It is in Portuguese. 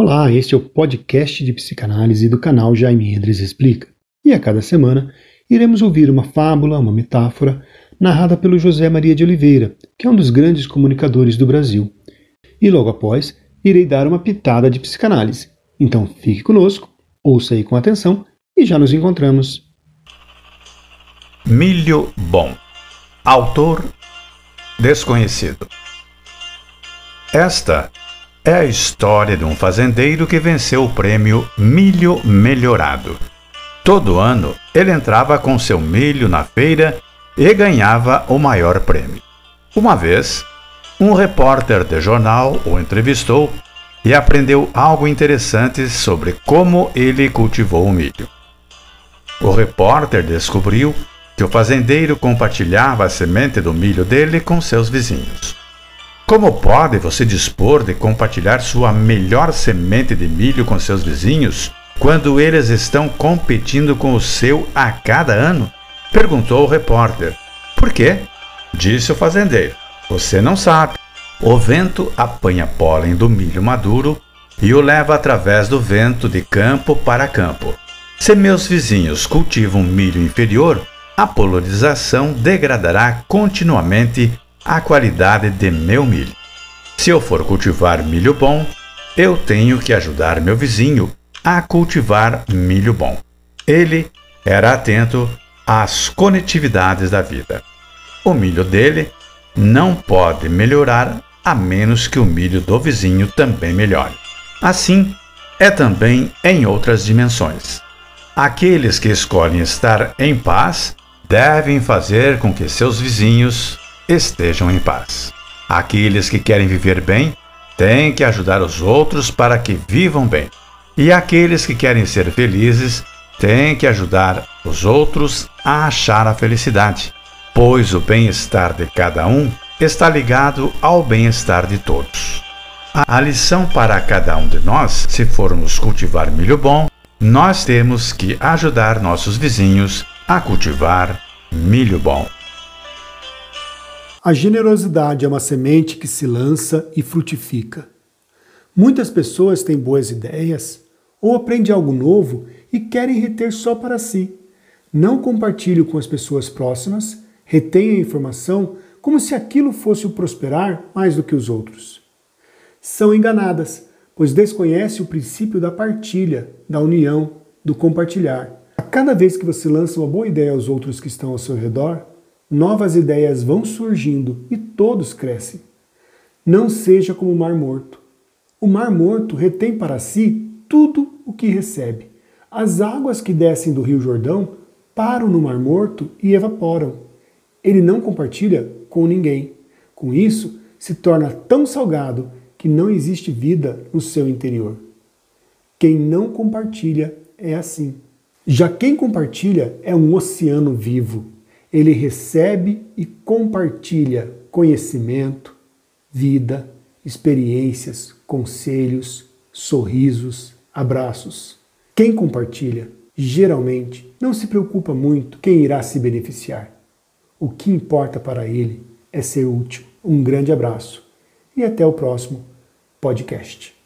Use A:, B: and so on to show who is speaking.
A: Olá, este é o podcast de psicanálise do canal Jaime Endres Explica. E a cada semana iremos ouvir uma fábula, uma metáfora, narrada pelo José Maria de Oliveira, que é um dos grandes comunicadores do Brasil. E logo após, irei dar uma pitada de psicanálise. Então fique conosco, ouça aí com atenção e já nos encontramos.
B: Milho Bom Autor Desconhecido Esta é a história de um fazendeiro que venceu o prêmio Milho Melhorado. Todo ano ele entrava com seu milho na feira e ganhava o maior prêmio. Uma vez, um repórter de jornal o entrevistou e aprendeu algo interessante sobre como ele cultivou o milho. O repórter descobriu que o fazendeiro compartilhava a semente do milho dele com seus vizinhos. Como pode você dispor de compartilhar sua melhor semente de milho com seus vizinhos quando eles estão competindo com o seu a cada ano? Perguntou o repórter. Por quê? Disse o fazendeiro. Você não sabe. O vento apanha pólen do milho maduro e o leva através do vento de campo para campo. Se meus vizinhos cultivam milho inferior, a polarização degradará continuamente a qualidade de meu milho. Se eu for cultivar milho bom, eu tenho que ajudar meu vizinho a cultivar milho bom. Ele era atento às conectividades da vida. O milho dele não pode melhorar a menos que o milho do vizinho também melhore. Assim, é também em outras dimensões. Aqueles que escolhem estar em paz devem fazer com que seus vizinhos estejam em paz. Aqueles que querem viver bem têm que ajudar os outros para que vivam bem. E aqueles que querem ser felizes têm que ajudar os outros a achar a felicidade, pois o bem-estar de cada um está ligado ao bem-estar de todos. A lição para cada um de nós, se formos cultivar milho bom, nós temos que ajudar nossos vizinhos a cultivar milho bom.
A: A generosidade é uma semente que se lança e frutifica. Muitas pessoas têm boas ideias ou aprendem algo novo e querem reter só para si. Não compartilham com as pessoas próximas, retêm a informação como se aquilo fosse o prosperar mais do que os outros. São enganadas, pois desconhecem o princípio da partilha, da união, do compartilhar. A cada vez que você lança uma boa ideia aos outros que estão ao seu redor, novas ideias vão surgindo e todos crescem. Não seja como o Mar Morto. O Mar Morto retém para si tudo o que recebe. As águas que descem do Rio Jordão param no Mar Morto e evaporam. Ele não compartilha com ninguém. Com isso, se torna tão salgado que não existe vida no seu interior. Quem não compartilha é assim. Já quem compartilha é um oceano vivo ele recebe e compartilha conhecimento, vida, experiências, conselhos, sorrisos, abraços. Quem compartilha, geralmente, não se preocupa muito quem irá se beneficiar. O que importa para ele é ser útil. Um grande abraço e até o próximo podcast.